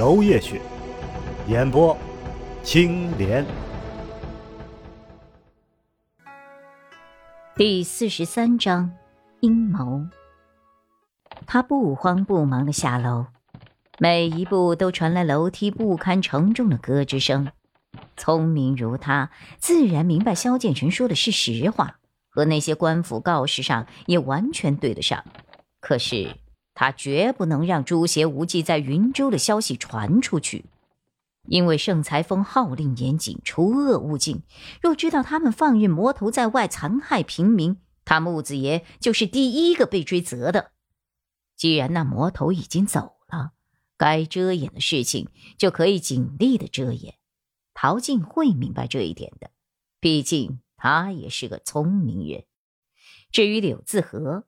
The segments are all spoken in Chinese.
楼夜雪，演播青莲。第四十三章阴谋。他不慌不忙的下楼，每一步都传来楼梯不堪承重的咯吱声。聪明如他，自然明白萧剑尘说的是实话，和那些官府告示上也完全对得上。可是他绝不能让朱邪无忌在云州的消息传出去，因为盛才峰号令严谨，除恶务尽。若知道他们放任魔头在外残害平民，他木子爷就是第一个被追责的。既然那魔头已经走了，该遮掩的事情就可以尽力的遮掩。陶静会明白这一点的，毕竟他也是个聪明人。至于柳自和、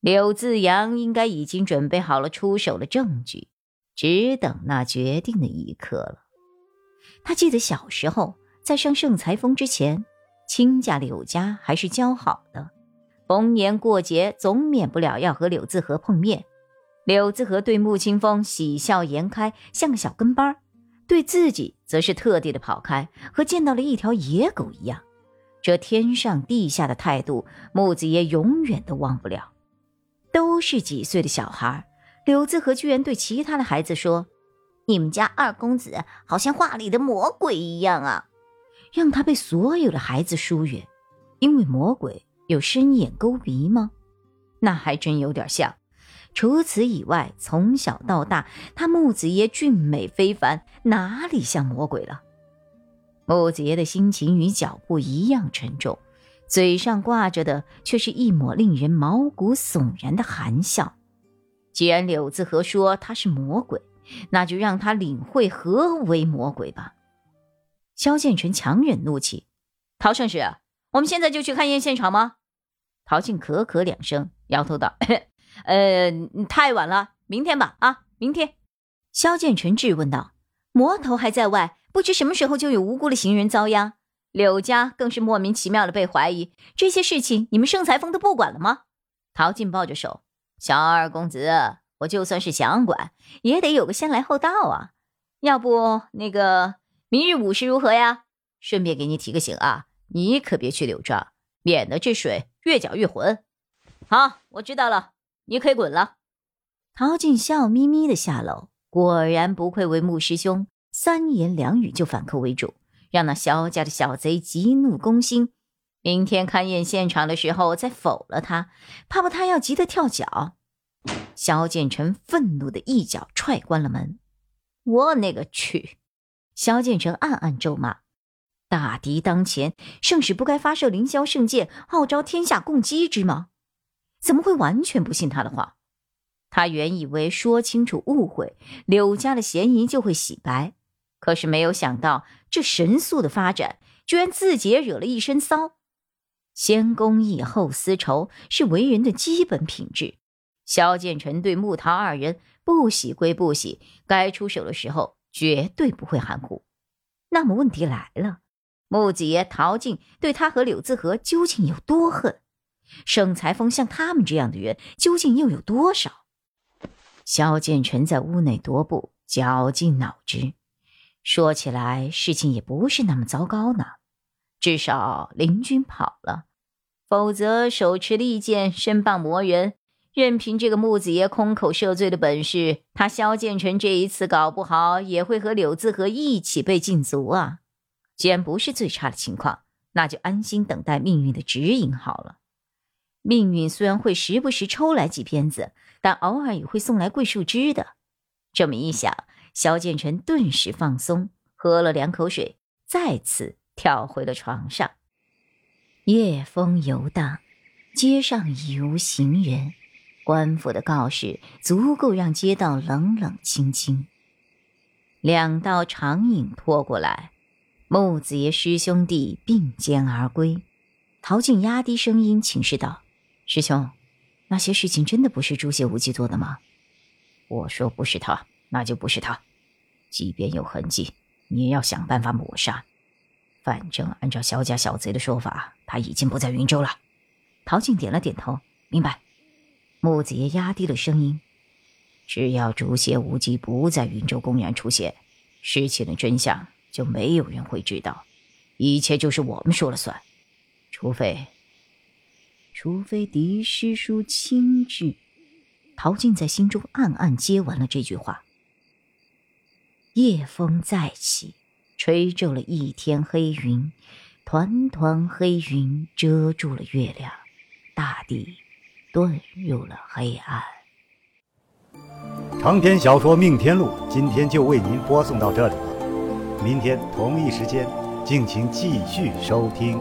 柳自阳，应该已经准备好了出手的证据，只等那决定的一刻了。他记得小时候在上盛才峰之前，亲家柳家还是交好的，逢年过节总免不了要和柳自和碰面。柳自和对穆清风喜笑颜开，像个小跟班。对自己则是特地的跑开，和见到了一条野狗一样。这天上地下的态度，木子爷永远都忘不了。都是几岁的小孩，柳子和居然对其他的孩子说：“你们家二公子好像画里的魔鬼一样啊！”让他被所有的孩子疏远，因为魔鬼有深眼勾鼻吗？那还真有点像。除此以外，从小到大，他木子爷俊美非凡，哪里像魔鬼了？木子爷的心情与脚步一样沉重，嘴上挂着的却是一抹令人毛骨悚然的含笑。既然柳子和说他是魔鬼，那就让他领会何为魔鬼吧。萧剑尘强忍怒气：“陶圣使，我们现在就去勘验现场吗？”陶静咳咳两声，摇头道。呃，太晚了，明天吧。啊，明天。萧剑尘质问道：“魔头还在外，不知什么时候就有无辜的行人遭殃。柳家更是莫名其妙的被怀疑，这些事情你们盛裁峰都不管了吗？”陶静抱着手：“小二公子，我就算是想管，也得有个先来后到啊。要不那个明日午时如何呀？顺便给你提个醒啊，你可别去柳庄，免得这水越搅越浑。”好，我知道了。你可以滚了。陶静笑眯眯的下楼，果然不愧为穆师兄，三言两语就反客为主，让那萧家的小贼急怒攻心。明天勘验现场的时候再否了他，怕不他要急得跳脚。萧剑尘愤怒的一脚踹关了门。我那个去！萧剑尘暗暗咒骂：大敌当前，圣使不该发射凌霄圣剑，号召天下共击之吗？怎么会完全不信他的话？他原以为说清楚误会，柳家的嫌疑就会洗白，可是没有想到这神速的发展，居然自己也惹了一身骚。先公义后私仇是为人的基本品质。萧剑尘对木桃二人不喜归不喜，该出手的时候绝对不会含糊。那么问题来了，木子爷陶静对他和柳自和究竟有多恨？盛才峰像他们这样的人究竟又有多少？萧剑尘在屋内踱步，绞尽脑汁。说起来，事情也不是那么糟糕呢。至少林军跑了，否则手持利剑身傍魔人，任凭这个木子爷空口赦罪的本事，他萧剑臣这一次搞不好也会和柳自和一起被禁足啊！既然不是最差的情况，那就安心等待命运的指引好了。命运虽然会时不时抽来几鞭子，但偶尔也会送来桂树枝的。这么一想，萧剑尘顿时放松，喝了两口水，再次跳回了床上。夜风游荡，街上已无行人，官府的告示足够让街道冷冷清清。两道长影拖过来，木子爷师兄弟并肩而归。陶静压低声音请示道：“师兄，那些事情真的不是朱邪无忌做的吗？”我说不是他，那就不是他。即便有痕迹，你也要想办法抹杀。反正按照萧家小贼的说法，他已经不在云州了。陶静点了点头，明白。木子爷压低了声音：“只要竹邪无忌不在云州公园出现，事情的真相就没有人会知道，一切就是我们说了算。除非，除非狄师叔亲至。”陶静在心中暗暗接完了这句话。夜风再起，吹皱了一天黑云，团团黑云遮住了月亮，大地遁入了黑暗。长篇小说《命天录》今天就为您播送到这里了，明天同一时间，敬请继续收听。